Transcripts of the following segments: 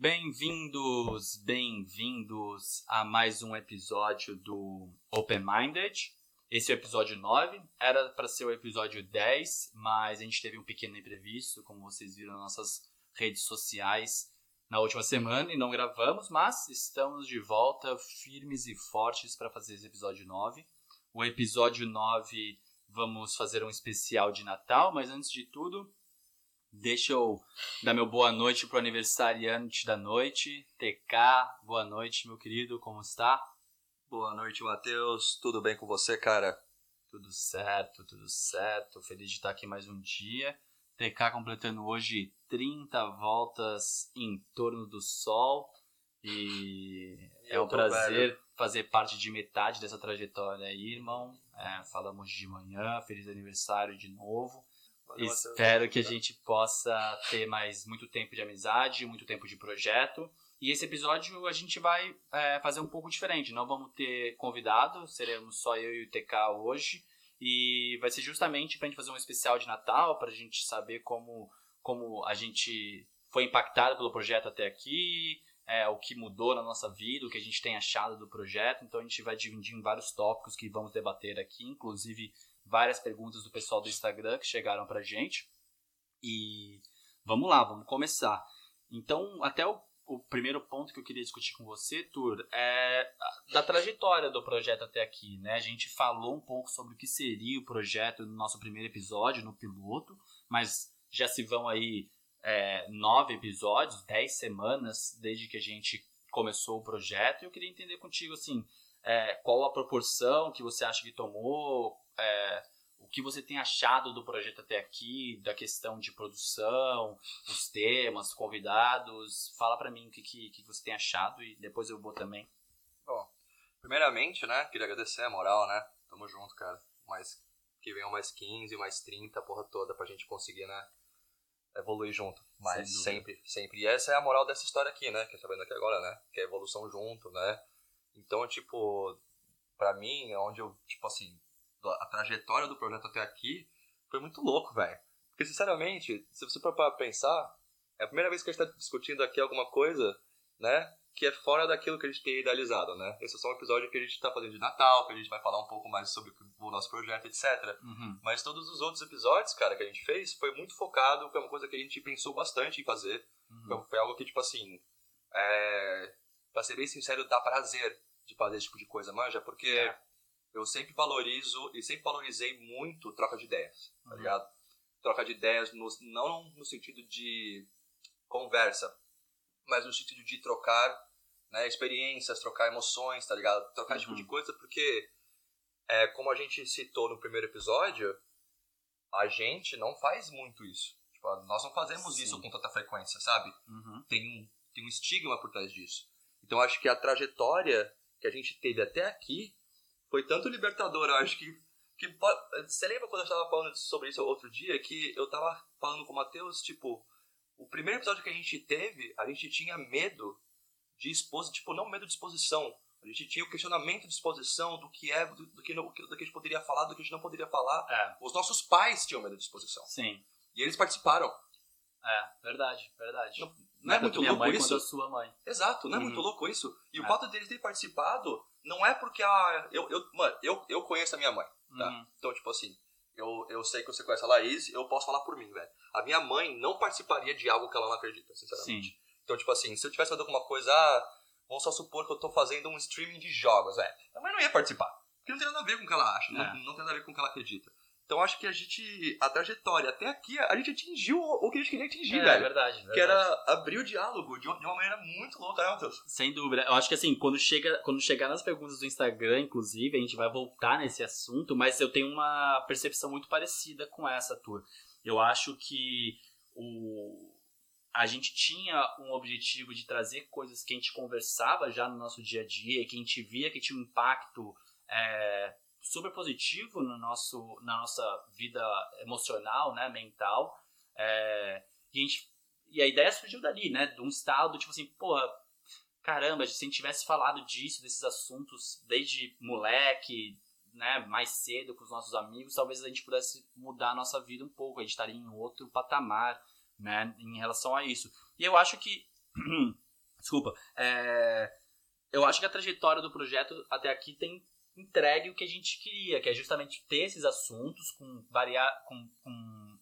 Bem-vindos, bem-vindos a mais um episódio do Open Minded. Esse é o episódio 9, era para ser o episódio 10, mas a gente teve um pequeno imprevisto, como vocês viram nas nossas redes sociais na última semana e não gravamos, mas estamos de volta firmes e fortes para fazer esse episódio 9. O episódio 9 vamos fazer um especial de Natal, mas antes de tudo, Deixa eu dar meu boa noite pro aniversariante da noite, TK. Boa noite, meu querido, como está? Boa noite, Matheus. Tudo bem com você, cara? Tudo certo, tudo certo. Feliz de estar aqui mais um dia. TK completando hoje 30 voltas em torno do Sol. E é um prazer velho. fazer parte de metade dessa trajetória aí, irmão. É, falamos de manhã, feliz aniversário de novo. Espero que a gente possa ter mais muito tempo de amizade, muito tempo de projeto. E esse episódio a gente vai é, fazer um pouco diferente. Não vamos ter convidado, seremos só eu e o TK hoje. E vai ser justamente para a gente fazer um especial de Natal, para a gente saber como, como a gente foi impactado pelo projeto até aqui, é, o que mudou na nossa vida, o que a gente tem achado do projeto. Então a gente vai dividir em vários tópicos que vamos debater aqui, inclusive várias perguntas do pessoal do Instagram que chegaram pra gente. E vamos lá, vamos começar. Então, até o, o primeiro ponto que eu queria discutir com você, Tur, é da trajetória do projeto até aqui, né? A gente falou um pouco sobre o que seria o projeto no nosso primeiro episódio, no piloto, mas já se vão aí é, nove episódios, dez semanas desde que a gente começou o projeto. E eu queria entender contigo, assim, é, qual a proporção que você acha que tomou, é, o que você tem achado do projeto até aqui, da questão de produção, os temas, convidados. Fala para mim o que, que, que, você tem achado e depois eu vou também. Bom, primeiramente, né, queria agradecer a moral, né? Tamo junto, cara. Mais, que venham mais 15, mais 30, a porra toda, pra gente conseguir, né, evoluir junto. Mas sempre, sempre. E essa é a moral dessa história aqui, né, que gente tá vendo aqui agora, né? Que é evolução junto, né? Então, tipo, pra mim, é onde eu, tipo assim, a trajetória do projeto até aqui foi muito louco, velho. Porque, sinceramente, se você for para pensar, é a primeira vez que a gente está discutindo aqui alguma coisa, né? Que é fora daquilo que a gente tem idealizado, né? Esse é só um episódio que a gente está fazendo de Natal, que a gente vai falar um pouco mais sobre o nosso projeto, etc. Uhum. Mas todos os outros episódios, cara, que a gente fez, foi muito focado, foi uma coisa que a gente pensou bastante em fazer. Uhum. Então, foi algo que, tipo assim, é... pra ser bem sincero, dá prazer de fazer esse tipo de coisa, manja? Porque... É eu sempre valorizo e sempre valorizei muito troca de ideias, tá uhum. ligado? Troca de ideias no, não no sentido de conversa, mas no sentido de trocar né, experiências, trocar emoções, tá ligado? Trocar uhum. tipo de uhum. coisa, porque é, como a gente citou no primeiro episódio, a gente não faz muito isso. Tipo, nós não fazemos Sim. isso com tanta frequência, sabe? Uhum. Tem, um, tem um estigma por trás disso. Então acho que a trajetória que a gente teve até aqui foi tanto libertador, eu acho que. que você lembra quando eu estava falando sobre isso outro dia? Que eu estava falando com o Matheus, tipo, o primeiro episódio que a gente teve, a gente tinha medo de exposição, tipo, não medo de exposição. A gente tinha o questionamento de exposição do que é, do, do, que, do que a gente poderia falar, do que a gente não poderia falar. É. Os nossos pais tinham medo de exposição. Sim. E eles participaram. É, verdade, verdade. Não, não é muito louco mãe isso? a sua mãe. Exato, não é muito uhum. louco isso? E é. o fato deles terem participado não é porque a. Eu, eu, mano, eu, eu conheço a minha mãe, tá? Uhum. Então, tipo assim, eu, eu sei que você conhece a Laís, eu posso falar por mim, velho. A minha mãe não participaria de algo que ela não acredita, sinceramente. Sim. Então, tipo assim, se eu tivesse fazendo alguma coisa, ah, vamos só supor que eu tô fazendo um streaming de jogos, velho. A mãe não ia participar. Porque não tem nada a ver com o que ela acha, é. não, não tem nada a ver com o que ela acredita. Então acho que a gente, a trajetória até aqui, a gente atingiu o que a gente queria atingir, é, velho. É verdade, verdade. Que era abrir o diálogo de uma maneira muito louca, né, Matheus? Sem dúvida. Eu acho que assim, quando, chega, quando chegar nas perguntas do Instagram, inclusive, a gente vai voltar nesse assunto, mas eu tenho uma percepção muito parecida com essa tua. Eu acho que o, a gente tinha um objetivo de trazer coisas que a gente conversava já no nosso dia a dia, que a gente via que tinha um impacto é, super positivo no nosso, na nossa vida emocional, né, mental. É, e, a gente, e a ideia surgiu dali, né, de um estado, tipo assim, porra, caramba, se a gente tivesse falado disso, desses assuntos desde moleque, né, mais cedo com os nossos amigos, talvez a gente pudesse mudar a nossa vida um pouco, a gente estaria em outro patamar, né, em relação a isso. E eu acho que Desculpa. É, eu acho que a trajetória do projeto até aqui tem entregue o que a gente queria, que é justamente ter esses assuntos com, variar, com, com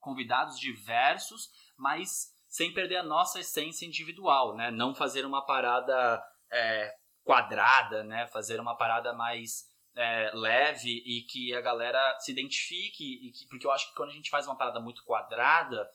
convidados diversos, mas sem perder a nossa essência individual, né? Não fazer uma parada é, quadrada, né? Fazer uma parada mais é, leve e que a galera se identifique, que, porque eu acho que quando a gente faz uma parada muito quadrada,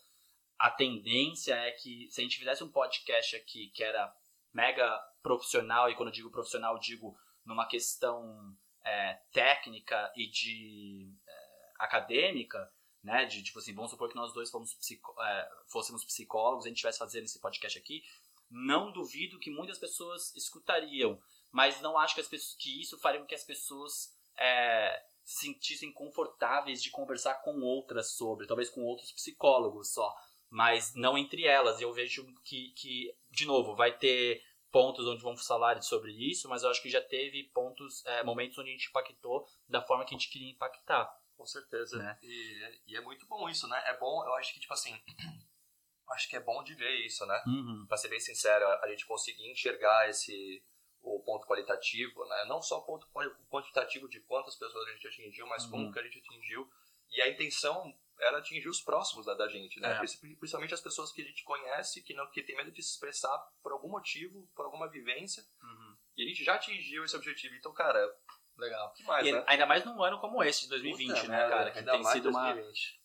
a tendência é que se a gente fizesse um podcast aqui que era mega profissional, e quando eu digo profissional, eu digo numa questão é, técnica e de é, acadêmica, né? De tipo assim, vamos supor que nós dois fomos psico, é, fôssemos psicólogos, a gente estivesse fazendo esse podcast aqui, não duvido que muitas pessoas escutariam, mas não acho que, as pessoas, que isso faria com que as pessoas é, se sentissem confortáveis de conversar com outras sobre, talvez com outros psicólogos só, mas não entre elas. Eu vejo que, que de novo, vai ter pontos onde vamos falar sobre isso, mas eu acho que já teve pontos, é, momentos onde a gente impactou da forma que a gente queria impactar. Com certeza. Né? E, e, é muito bom isso, né? É bom, eu acho que, tipo assim, acho que é bom de ver isso, né? Uhum. Pra ser bem sincero, a gente conseguir enxergar esse o ponto qualitativo, né? Não só o ponto quantitativo de quantas pessoas a gente atingiu, mas uhum. como que a gente atingiu. E a intenção era atingir os próximos da, da gente, né? É. Principalmente as pessoas que a gente conhece, que não que tem medo de se expressar por algum motivo, por alguma vivência. Uhum. E a gente já atingiu esse objetivo. Então, cara, Legal. Que mais, e né? Ainda mais num ano como esse, de 2020, Puta, né, cara? Que tem sido uma,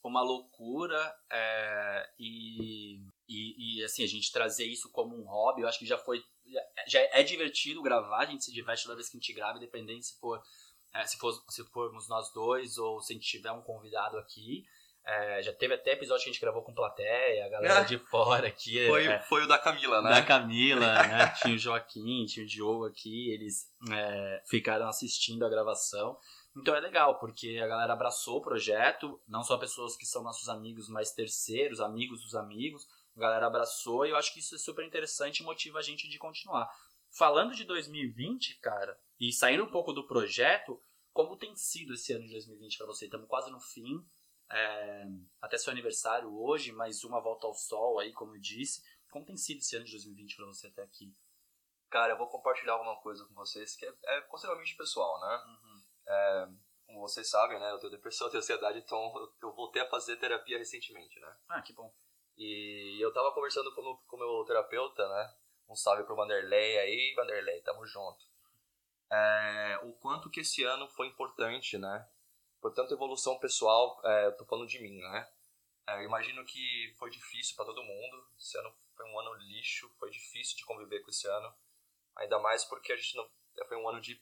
uma loucura é, e, e, e, assim, a gente trazer isso como um hobby, eu acho que já foi. Já é divertido gravar, a gente se diverte toda vez que a gente grava, independente se for. É, se, for, se formos nós dois ou se a gente tiver um convidado aqui. É, já teve até episódio que a gente gravou com plateia, a galera de fora aqui. Foi, é, foi o da Camila, né? Da Camila, né? Tinha o Joaquim, tinha o Diogo aqui, eles é, ficaram assistindo a gravação. Então é legal, porque a galera abraçou o projeto, não só pessoas que são nossos amigos, mas terceiros, amigos dos amigos. A galera abraçou e eu acho que isso é super interessante e motiva a gente de continuar. Falando de 2020, cara, e saindo um pouco do projeto, como tem sido esse ano de 2020 para você? Estamos quase no fim é, até seu aniversário hoje, mais uma volta ao sol aí, como eu disse. Como tem sido esse ano de 2020 para você até aqui? Cara, eu vou compartilhar alguma coisa com vocês que é, é consideravelmente pessoal, né? Uhum. É, como vocês sabem, né? Eu tenho depressão, eu tenho ansiedade, então eu, eu voltei a fazer terapia recentemente, né? Ah, que bom. E eu tava conversando com o meu terapeuta, né? Um salve pro Vanderlei aí, Vanderlei, tamo junto. É, o quanto que esse ano foi importante, né? Portanto, evolução pessoal, é, eu tô falando de mim, né? É, eu imagino que foi difícil para todo mundo. Esse ano foi um ano lixo, foi difícil de conviver com esse ano. Ainda mais porque a gente não, foi um ano de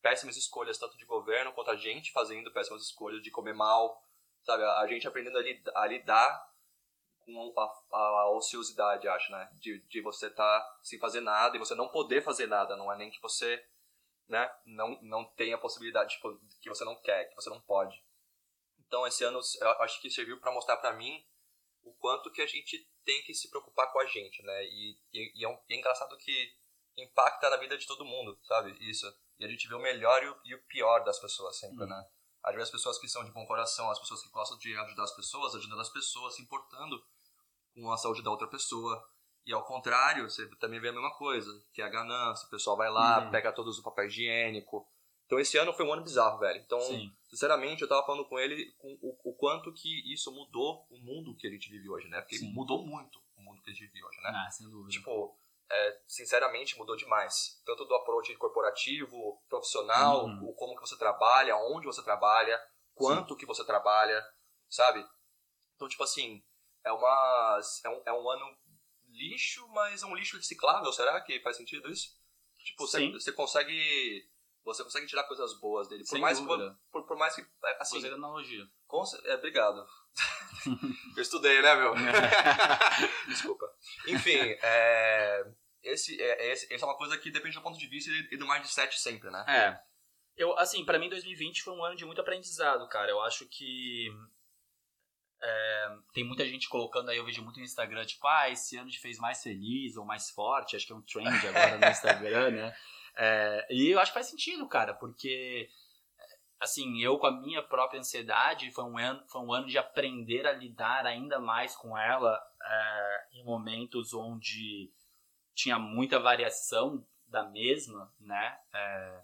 péssimas escolhas, tanto de governo quanto a gente fazendo péssimas escolhas, de comer mal, sabe? A, gente aprendendo a, lidar, a lidar com a, a, ociosidade, acho, né? De, de você estar tá sem fazer nada e você não poder fazer nada. Não é nem que você né, não, não tem a possibilidade, tipo, que você não quer, que você não pode. Então, esse ano, eu acho que serviu para mostrar para mim o quanto que a gente tem que se preocupar com a gente, né? E, e, e é, um, é, engraçado que impacta na vida de todo mundo, sabe? Isso. E a gente vê o melhor e o, e o pior das pessoas sempre, uhum. né? Às vezes as pessoas que são de bom coração, as pessoas que gostam de ajudar as pessoas, ajudando as pessoas, se importando com a saúde da outra pessoa. E ao contrário, você também vê a mesma coisa, que é a ganância, o pessoal vai lá, uhum. pega todos o papel higiênico. Então esse ano foi um ano bizarro, velho. Então, Sim. sinceramente, eu tava falando com ele com o, o, quanto que isso mudou o mundo que a gente vive hoje, né? Porque Sim. mudou muito o mundo que a gente vive hoje, né? Ah, sem dúvida. Tipo, é, sinceramente, mudou demais. Tanto do approach corporativo, profissional, uhum. o como que você trabalha, onde você trabalha, quanto Sim. que você trabalha, sabe? Então, tipo assim, é, uma, é, um, é um ano lixo, mas é um lixo reciclável, será que faz sentido isso? Tipo, você, você consegue você consegue tirar coisas boas dele. Por Sem mais dúvida. que. Por, por mais que. É, assim, Gostei da analogia. Com, é, obrigado. eu estudei, né, meu? Desculpa. Enfim, é, esse, é, esse, essa é uma coisa que depende do ponto de vista e do mindset sempre, né? É. Eu, assim, para mim 2020 foi um ano de muito aprendizado, cara. Eu acho que é, tem muita gente colocando aí, eu vejo muito no Instagram, tipo, ah, esse ano te fez mais feliz ou mais forte, acho que é um trend agora no Instagram, né? É, e eu acho que faz sentido, cara, porque, assim, eu com a minha própria ansiedade, foi um ano, foi um ano de aprender a lidar ainda mais com ela é, em momentos onde tinha muita variação da mesma, né? É,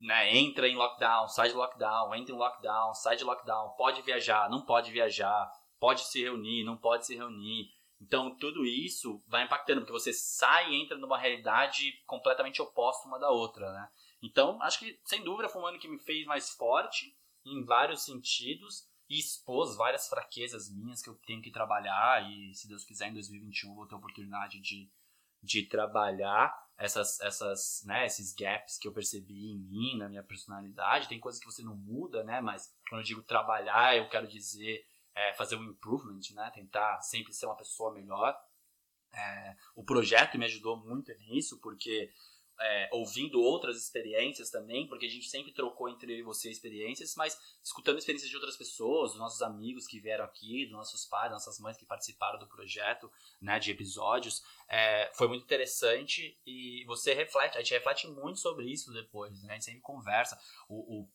né? Entra em lockdown, sai de lockdown, entra em lockdown, sai de lockdown, pode viajar, não pode viajar, pode se reunir, não pode se reunir. Então, tudo isso vai impactando, porque você sai e entra numa realidade completamente oposta uma da outra, né? Então, acho que, sem dúvida, foi um ano que me fez mais forte em vários sentidos e expôs várias fraquezas minhas que eu tenho que trabalhar e, se Deus quiser, em 2021 vou ter a oportunidade de, de trabalhar essas, essas, né, esses gaps que eu percebi em mim, na minha personalidade. Tem coisas que você não muda, né? Mas quando eu digo trabalhar, eu quero dizer é, fazer um improvement, né? Tentar sempre ser uma pessoa melhor. É, o projeto me ajudou muito nisso, porque é, ouvindo outras experiências também, porque a gente sempre trocou entre eu e você experiências, mas escutando experiências de outras pessoas, dos nossos amigos que vieram aqui, dos nossos pais, das nossas mães que participaram do projeto, né, de episódios, é, foi muito interessante e você reflete, a gente reflete muito sobre isso depois, né, a gente sempre conversa. O, o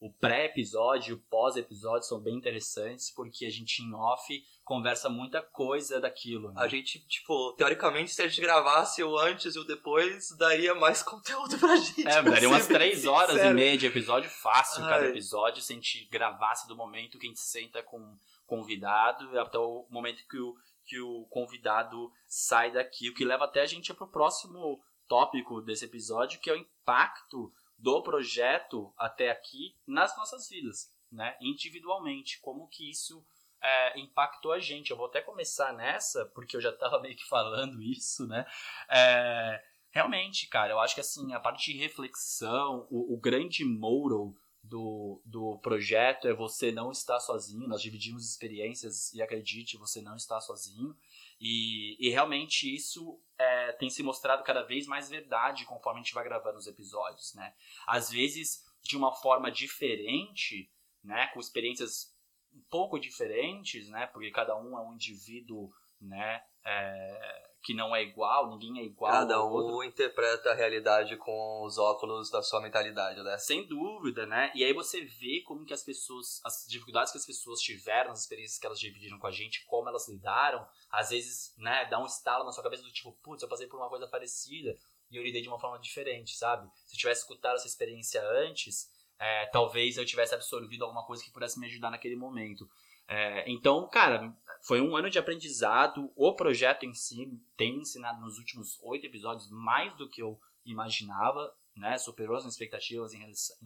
o pré-episódio e o pós-episódio são bem interessantes, porque a gente em off conversa muita coisa daquilo. Né? A gente, tipo, teoricamente, se a gente gravasse o antes e o depois, daria mais conteúdo pra gente. É, daria umas três horas e meia de episódio fácil, Ai. cada episódio, se a gente gravasse do momento que a gente senta com convidado até o momento que o, que o convidado sai daqui, o que leva até a gente para o próximo tópico desse episódio, que é o impacto do projeto até aqui nas nossas vidas, né? Individualmente, como que isso é, impactou a gente. Eu vou até começar nessa, porque eu já estava meio que falando isso, né? É, realmente, cara, eu acho que assim, a parte de reflexão, o, o grande moral do, do projeto é você não estar sozinho. Nós dividimos experiências e acredite, você não está sozinho. E, e realmente isso é, tem se mostrado cada vez mais verdade conforme a gente vai gravando os episódios, né? Às vezes de uma forma diferente, né? Com experiências um pouco diferentes, né? Porque cada um é um indivíduo, né? É, que não é igual, ninguém é igual. Cada um interpreta a realidade com os óculos da sua mentalidade, né? Sem dúvida, né? E aí você vê como que as pessoas, as dificuldades que as pessoas tiveram, as experiências que elas dividiram com a gente, como elas lidaram, às vezes, né, dá um estalo na sua cabeça do tipo, putz, eu passei por uma coisa parecida e eu lidei de uma forma diferente, sabe? Se eu tivesse escutado essa experiência antes, é, talvez eu tivesse absorvido alguma coisa que pudesse me ajudar naquele momento. É, então, cara, foi um ano de aprendizado. O projeto em si tem ensinado nos últimos oito episódios mais do que eu imaginava, né? Superou as expectativas em relação,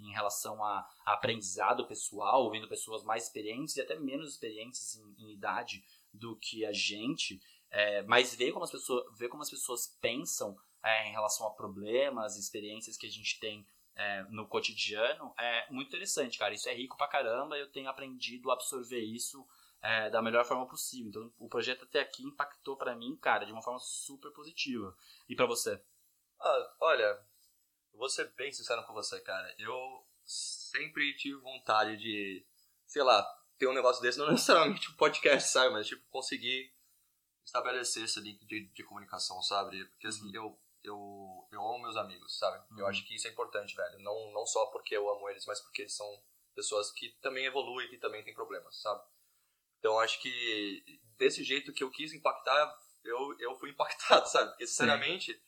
em, em relação a, a, aprendizado pessoal, ouvindo pessoas mais experientes e até menos experientes em, em idade do que a gente. É, mas ver como as pessoas, ver como as pessoas pensam é, em relação a problemas, experiências que a gente tem é, no cotidiano, é muito interessante, cara. Isso é rico pra caramba. Eu tenho aprendido a absorver isso é, da melhor forma possível. Então, o projeto até aqui impactou para mim, cara, de uma forma super positiva. E para você? Ah, olha, vou ser bem sincero com você, cara. Eu sempre tive vontade de, sei lá, ter um negócio desse, não necessariamente um podcast, sabe? Mas, tipo, conseguir estabelecer esse link de, de comunicação, sabe? Porque, assim, uhum. eu eu, eu amo meus amigos, sabe? Uhum. Eu acho que isso é importante, velho. Não, não só porque eu amo eles, mas porque eles são pessoas que também evoluem, que também têm problemas, sabe? Então acho que desse jeito que eu quis impactar, eu, eu fui impactado, sabe? Porque, sinceramente,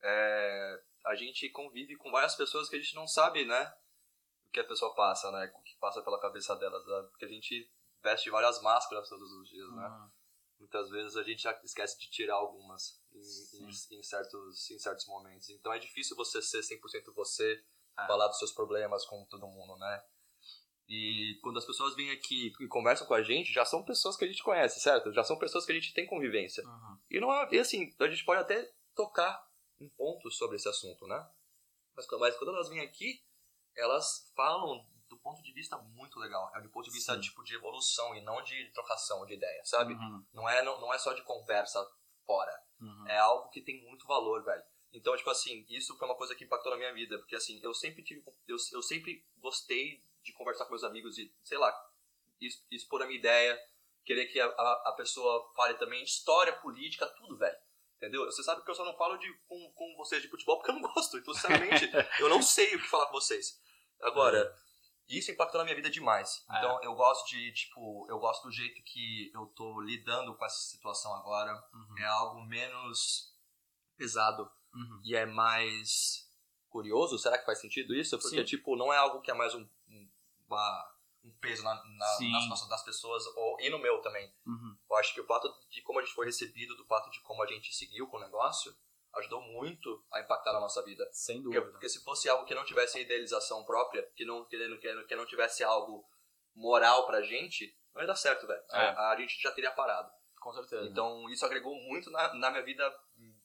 é, a gente convive com várias pessoas que a gente não sabe, né? O que a pessoa passa, né? O que passa pela cabeça delas, sabe? Porque a gente veste várias máscaras todos os dias, né? Muitas vezes a gente já esquece de tirar algumas em, em, em, certos, em certos momentos. Então é difícil você ser 100% você, é. falar dos seus problemas com todo mundo, né? E quando as pessoas vêm aqui e conversam com a gente, já são pessoas que a gente conhece, certo? Já são pessoas que a gente tem convivência. Uhum. E não é, e assim, a gente pode até tocar em pontos sobre esse assunto, né? Mas, mas quando elas vêm aqui, elas falam do ponto de vista muito legal. É do ponto de vista Sim. tipo de evolução e não de trocação de ideia, sabe? Uhum. Não, é, não, não é só de conversa fora. Uhum. É algo que tem muito valor, velho. Então, tipo assim, isso foi uma coisa que impactou na minha vida, porque assim, eu sempre tive eu, eu sempre gostei de conversar com meus amigos e, sei lá, expor a minha ideia, querer que a, a, a pessoa fale também história, política, tudo, velho. Entendeu? Você sabe que eu só não falo de, com, com vocês de futebol porque eu não gosto. Então, sinceramente, eu não sei o que falar com vocês. Agora, uhum. Isso impactou na minha vida demais. É. Então, eu gosto de, tipo, eu gosto do jeito que eu tô lidando com essa situação agora. Uhum. É algo menos pesado Uhum. e é mais curioso. Será que faz sentido isso? Porque, Sim. tipo, não é algo que é mais um, um, uma- um peso na, na, costas das pessoas ou, e no meu também. Uhum. Eu acho que o fato de como a gente foi recebido, do fato de como a gente seguiu com o negócio, ajudou muito a impactar na nossa vida. Sem Porque, dúvida. porque se fosse algo que não tivesse idealização própria, que não, que, que, que não tivesse algo moral pra gente, não ia dar certo, velho. É. A, a gente já teria parado. Com certeza. Então isso agregou muito na, na minha vida,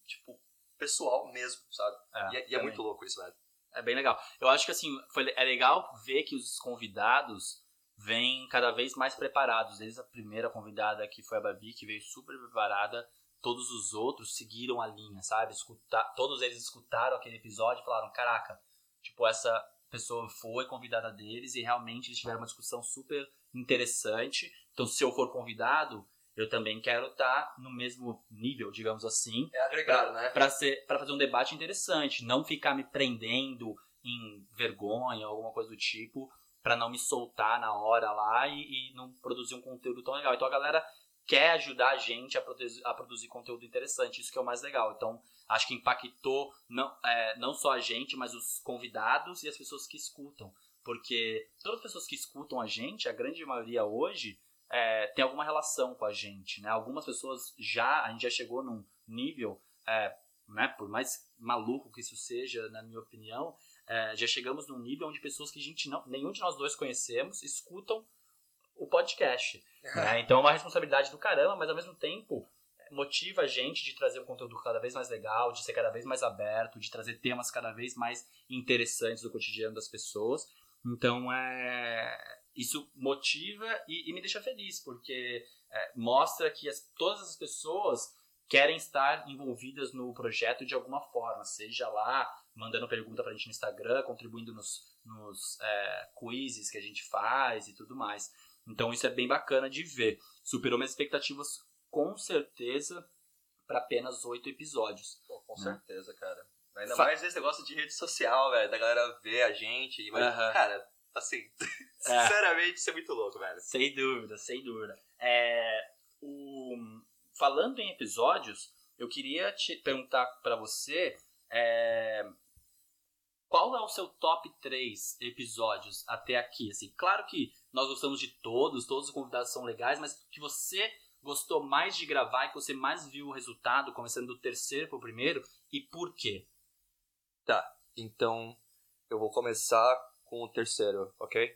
tipo, pessoal mesmo, sabe? É, e é, e é muito louco isso, velho. É bem legal. Eu acho que assim, foi, é legal ver que os convidados vêm cada vez mais preparados. Desde a primeira convidada, que foi a Babi, que veio super preparada. Todos os outros seguiram a linha, sabe? Escutar, todos eles escutaram aquele episódio e falaram: caraca, tipo, essa pessoa foi convidada deles e realmente eles tiveram uma discussão super interessante. Então, se eu for convidado, eu também quero estar no mesmo nível, digamos assim, É agregar, né? para ser para fazer um debate interessante, não ficar me prendendo em vergonha, alguma coisa do tipo, para não me soltar na hora lá e, e não produzir um conteúdo tão legal. Então a galera quer ajudar a gente a produzir, a produzir conteúdo interessante, isso que é o mais legal. Então acho que impactou não, é, não só a gente, mas os convidados e as pessoas que escutam. Porque todas as pessoas que escutam a gente, a grande maioria hoje, é, tem alguma relação com a gente, né? Algumas pessoas já, a gente já chegou num nível, é, né, por mais maluco que isso seja, na minha opinião, é, já chegamos num nível onde pessoas que a gente não, nenhum de nós dois conhecemos, escutam o podcast. Né? Então é uma responsabilidade do caramba, mas ao mesmo tempo é, motiva a gente de trazer um conteúdo cada vez mais legal, de ser cada vez mais aberto, de trazer temas cada vez mais interessantes do cotidiano das pessoas. Então é isso motiva e, e me deixa feliz, porque é, mostra que as- todas as pessoas querem estar envolvidas no projeto de alguma forma, seja lá mandando pergunta pra gente no Instagram, contribuindo nos, nos é, quizzes que a gente faz e tudo mais. Então isso é bem bacana de ver. Superou minhas expectativas com certeza para apenas oito episódios. Pô, com Né? certeza, cara. Ainda Fa- mais esse negócio de rede social, velho, da galera ver a gente. Mas, Aham. Cara, assim, sinceramente, isso é muito louco, velho. Sem dúvida, sem dúvida. É, o, falando em episódios, eu queria te perguntar para você é, qual é o seu top 3 episódios até aqui? Assim, claro que nós gostamos de todos, todos os convidados são legais, mas que você gostou mais de gravar e que você mais viu o resultado, começando do terceiro pro primeiro, e por quê? Então, eu vou começar com o terceiro, ok?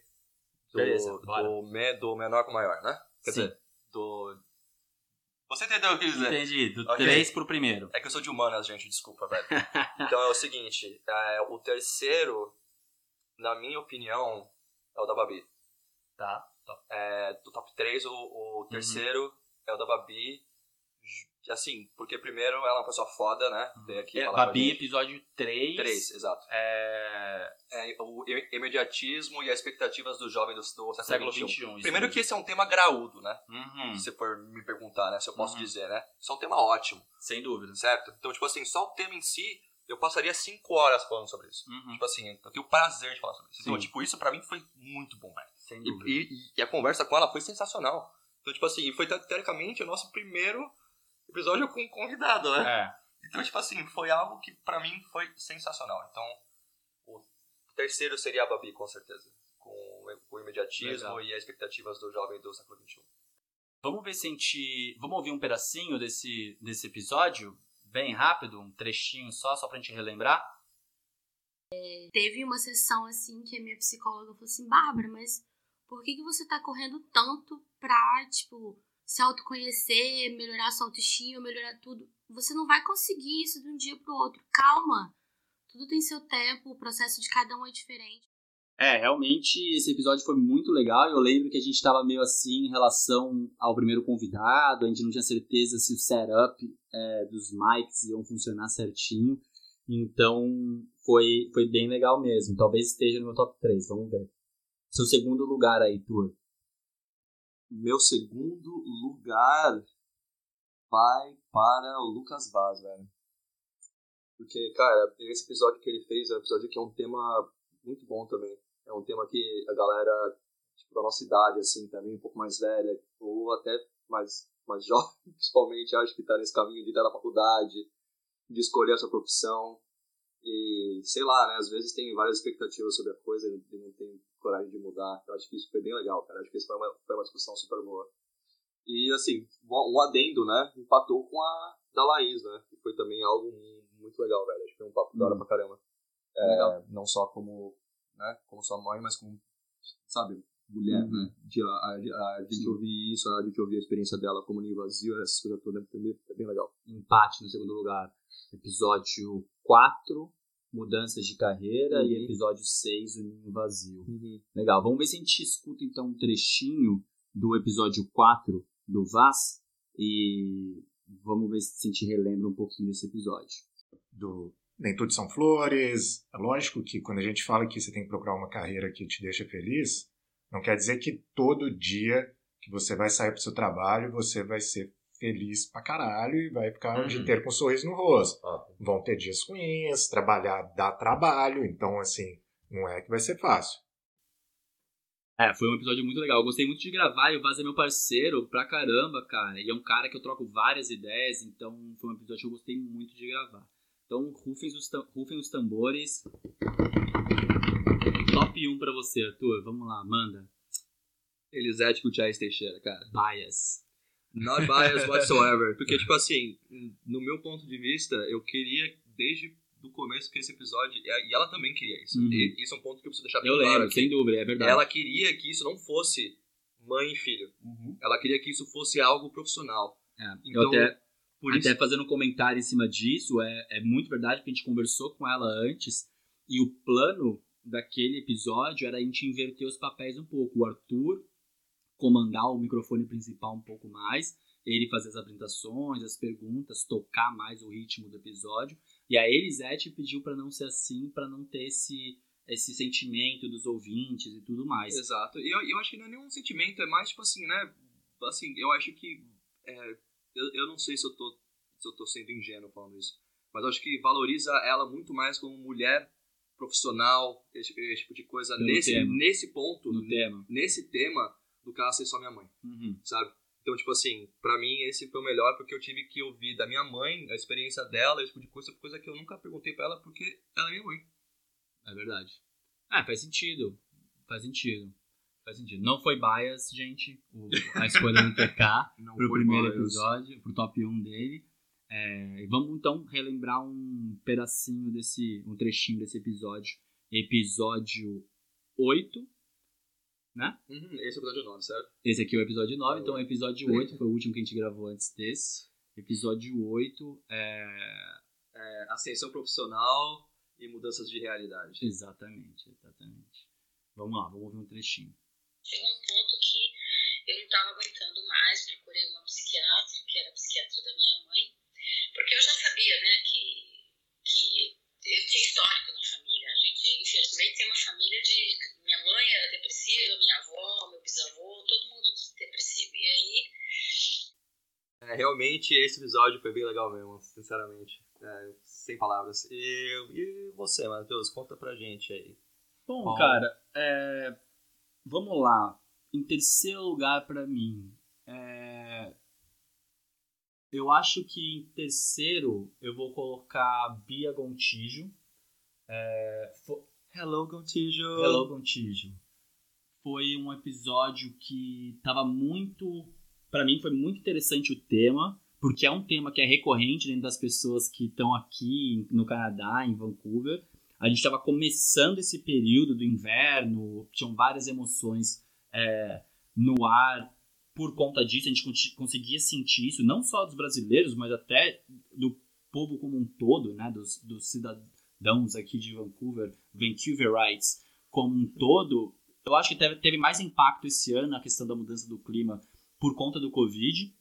Do, Beleza, do, do menor pro maior, né? Quer Sim. dizer, do. Você entendeu o que eu quis dizer? Entendi, do Ok. 3 pro primeiro. É que eu sou de humanas, gente, desculpa, velho. então é o seguinte: é, o terceiro, na minha opinião, é o da Babi. Tá. É, do top 3, o, o terceiro é o da Babi. Assim, porque primeiro ela é uma pessoa foda, né? Veio aqui É, Babi, episódio 3. 3, exato. É, É, o imediatismo e as expectativas do jovem do, do século XXI. Primeiro que esse é um tema graúdo, né? Uhum, Se você for me perguntar, né? Se eu posso Uhum. dizer, né? Isso é um tema ótimo, sem dúvida. certo? Então, tipo assim, só o tema em si, eu passaria 5 horas falando sobre isso. Uhum, Tipo assim, eu tenho o prazer de falar sobre isso. Então, Sim. tipo, isso pra mim foi muito bom, velho. sem E, dúvida. e- e a conversa com ela foi sensacional. Então, tipo assim, foi te- teoricamente o nosso primeiro episódio com um convidado, né? É, Então, tipo assim, foi algo que pra mim foi sensacional. Então, o terceiro seria a Babi, com certeza. Com o imediatismo Legal. e as expectativas do jovem do século XXI. Vamos ver se a gente. Vamos ouvir um pedacinho desse, desse episódio? Bem rápido, um trechinho só, só pra gente relembrar. Teve uma sessão assim que a minha psicóloga falou assim: Bárbara, mas por que, que você tá correndo tanto pra, tipo, se autoconhecer, melhorar sua autoestima, melhorar tudo? Você não vai conseguir isso de um dia pro outro. Calma. Tudo tem seu tempo, o processo de cada um é diferente. É, realmente esse episódio foi muito legal. Eu lembro que a gente tava meio assim em relação ao primeiro convidado, a gente não tinha certeza se o setup é, dos mics iam funcionar certinho. Então foi, foi bem legal mesmo. Talvez esteja no meu top 3, vamos ver. Seu segundo lugar aí, Tour. Meu segundo lugar vai para o Lucas Vaz, velho. Porque, cara, esse episódio que ele fez é um episódio que é um tema muito bom também. É um tema que a galera, tipo, da nossa idade, assim, também, um pouco mais velha, ou até mais, mais jovem, principalmente, acho que tá nesse caminho de ir da faculdade, de escolher a sua profissão. E sei lá, né? Às vezes tem várias expectativas sobre a coisa e não tem coragem de mudar. Eu acho que isso foi bem legal, cara. Acho que isso foi uma, foi uma discussão super boa. E assim, um adendo, né? Empatou com a da Laís, né? Que foi também algo muito legal, velho. Acho que foi um papo hum. da hora hum. pra caramba. É, não só como, né, como sua mãe, mas como, sabe, mulher, uhum. né? De, a, a, a gente ouvir isso, a gente ouvir a experiência dela como nível vazio, essa coisa toda é é bem legal. Empate no segundo lugar. Episódio 4, mudanças de carreira, uhum. e episódio 6, o ninho vazio. Uhum. Legal, vamos ver se a gente escuta então um trechinho do episódio 4 do Vaz e vamos ver se a gente relembra um pouquinho desse episódio. Do Nem Tudo São Flores. É lógico que quando a gente fala que você tem que procurar uma carreira que te deixa feliz, não quer dizer que todo dia que você vai sair para o seu trabalho você vai ser feliz pra caralho e vai ficar uhum. de ter com um sorriso no rosto. Vão ter dias ruins, trabalhar dá trabalho, então assim, não é que vai ser fácil. É, foi um episódio muito legal. Eu gostei muito de gravar e o Vaz é meu parceiro pra caramba, cara. E é um cara que eu troco várias ideias, então foi um episódio que eu gostei muito de gravar. Então, rufem os, rufem os tambores. Top 1 pra você, Arthur. Vamos lá, manda. Elisete Gutierrez Teixeira, cara. Bias. Not bias whatsoever. Porque, tipo assim, no meu ponto de vista, eu queria, desde do começo que esse episódio. E ela também queria isso. Uhum. E isso é um ponto que eu preciso deixar bem claro. Lembro, sem dúvida, é verdade. Ela queria que isso não fosse mãe e filho. Uhum. Ela queria que isso fosse algo profissional. É. Então, eu até, até isso... fazendo um comentário em cima disso, é, é muito verdade que a gente conversou com ela antes. E o plano daquele episódio era a gente inverter os papéis um pouco. O Arthur comandar o microfone principal um pouco mais, ele fazer as apresentações, as perguntas, tocar mais o ritmo do episódio. E a Elisete pediu para não ser assim, para não ter esse esse sentimento dos ouvintes e tudo mais. Exato. E eu, eu acho que não é nenhum sentimento, é mais tipo assim, né? Assim, eu acho que. É, eu, eu não sei se eu, tô, se eu tô sendo ingênuo falando isso, mas eu acho que valoriza ela muito mais como mulher profissional, esse, esse tipo de coisa, nesse, nesse ponto, no tema. nesse tema, do que ela ser só minha mãe, uhum. sabe? Então, tipo assim, para mim esse foi o melhor porque eu tive que ouvir da minha mãe a experiência dela, esse tipo de coisa, coisa que eu nunca perguntei para ela porque ela é minha mãe. É verdade. Ah, faz sentido. Faz sentido. Faz sentido. Não foi bias, gente, o, a escolha do TK pro primeiro bias. episódio, pro top 1 dele. É, vamos então relembrar um pedacinho desse, um trechinho desse episódio. Episódio 8, né? Uhum, esse é o episódio 9, certo? Esse aqui é o episódio 9, então o episódio 8 foi o último que a gente gravou antes desse. Episódio 8 é... é ascensão profissional e mudanças de realidade. Exatamente, exatamente. Vamos lá, vamos ouvir um trechinho. Chegou um ponto que eu não estava aguentando mais, procurei uma psiquiatra, que era a psiquiatra da minha mãe, porque eu já sabia, né, que, que eu tinha histórico na família. A gente, infelizmente, tem uma família de minha mãe era depressiva, minha avó, meu bisavô, todo mundo depressivo. E aí. É, realmente esse episódio foi bem legal mesmo, sinceramente. É, sem palavras. E, e você, Matheus, conta pra gente aí. Bom, Bom. cara, é, vamos lá. Em terceiro lugar para mim, é, eu acho que em terceiro eu vou colocar Bia Gontijo. É, Hello, Gontijo. Hello, Gontijo. Foi um episódio que tava muito. Para mim foi muito interessante o tema, porque é um tema que é recorrente dentro das pessoas que estão aqui no Canadá, em Vancouver. A gente estava começando esse período do inverno, tinham várias emoções é, no ar. Por conta disso, a gente conseguia sentir isso, não só dos brasileiros, mas até do povo como um todo, né, dos, dos cidadãos aqui de Vancouver, Vancouverites, como um todo, eu acho que teve, teve mais impacto esse ano na questão da mudança do clima por conta do Covid.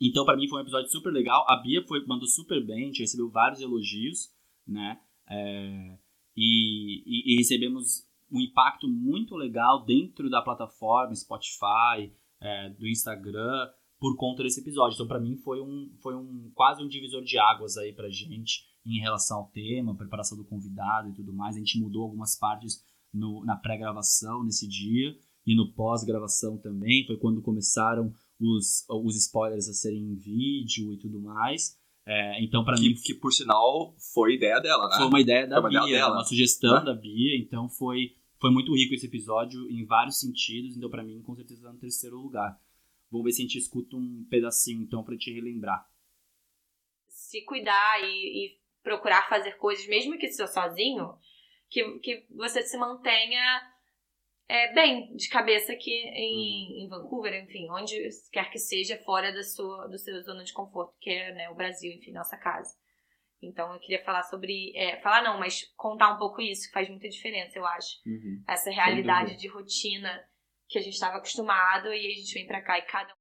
Então, para mim, foi um episódio super legal. A Bia foi, mandou super bem, a gente recebeu vários elogios, né? É, e, e, e, recebemos um impacto muito legal dentro da plataforma Spotify, é, do Instagram, por conta desse episódio. Então, para mim, foi um, foi um quase um divisor de águas aí pra gente em relação ao tema, preparação do convidado e tudo mais. A gente mudou algumas partes no, na pré-gravação nesse dia e no pós-gravação também. Foi quando começaram os, os spoilers a serem em vídeo e tudo mais. É, então, para mim, que, por sinal, foi ideia dela, né? foi uma ideia da Foi uma Bia, ideia dela. uma sugestão Né? da Bia, então foi, foi muito rico esse episódio em vários sentidos, então para mim com certeza tá no terceiro lugar. Vamos ver se a gente escuta um pedacinho então pra te relembrar. se cuidar e, e procurar fazer coisas, mesmo que seja sozinho, que, que você se mantenha é, bem de cabeça aqui em, em Vancouver, enfim, onde quer que seja, fora da sua, do seu zona de conforto, que é né, o Brasil, enfim, nossa casa. Então eu queria falar sobre. é, falar não, mas contar um pouco isso, que faz muita diferença, eu acho. Essa realidade de rotina que a gente estava acostumado e a gente vem pra cá e cada um.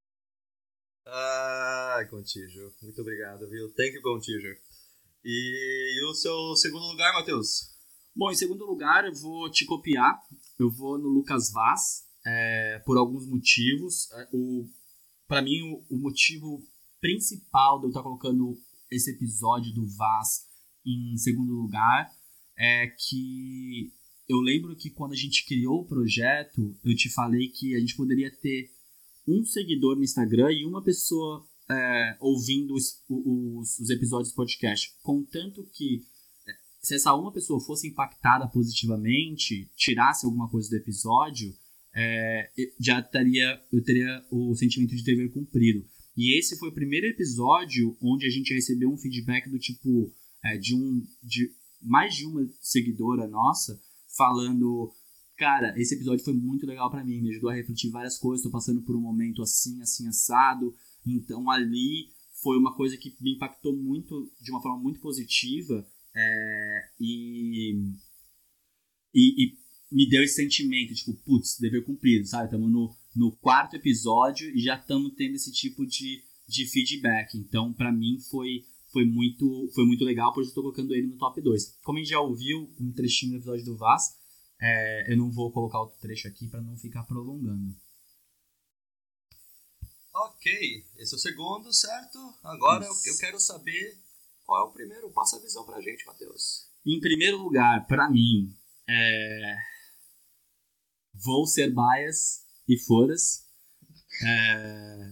Ah, Contígio. Muito obrigado, viu? Thank you, Contígio. E, e o seu segundo lugar, Matheus? Bom, em segundo lugar, eu vou te copiar. Eu vou no Lucas Vaz, é, por alguns motivos. É, o, para mim, o, o motivo principal de eu estar colocando esse episódio do Vaz em segundo lugar é que eu lembro que quando a gente criou o projeto, eu te falei que a gente poderia ter um seguidor no Instagram e uma pessoa é, ouvindo os, os, os episódios do podcast. Contanto que se essa uma pessoa fosse impactada positivamente, tirasse alguma coisa do episódio, é, já teria, eu teria o sentimento de dever cumprido. E esse foi o primeiro episódio onde a gente recebeu um feedback do tipo é, de um de mais de uma seguidora nossa falando cara, esse episódio foi muito legal para mim, me ajudou a refletir várias coisas, tô passando por um momento assim, assim assado. Então ali foi uma coisa que me impactou muito de uma forma muito positiva é, e, e, e, me deu esse sentimento, tipo, putz, dever cumprido, sabe? Estamos no, no quarto episódio e já estamos tendo esse tipo de, de feedback. Então, para mim, foi, foi, muito, foi muito legal, por isso estou colocando ele no top 2. Como a gente já ouviu um trechinho do episódio do Vaz, é, eu não vou colocar outro trecho aqui para não ficar prolongando. Ok, esse é o segundo, certo? Agora eu, eu quero saber qual é o primeiro. Passa a visão pra gente, Matheus. Em primeiro lugar, para mim, é... vou ser bias e foras. É...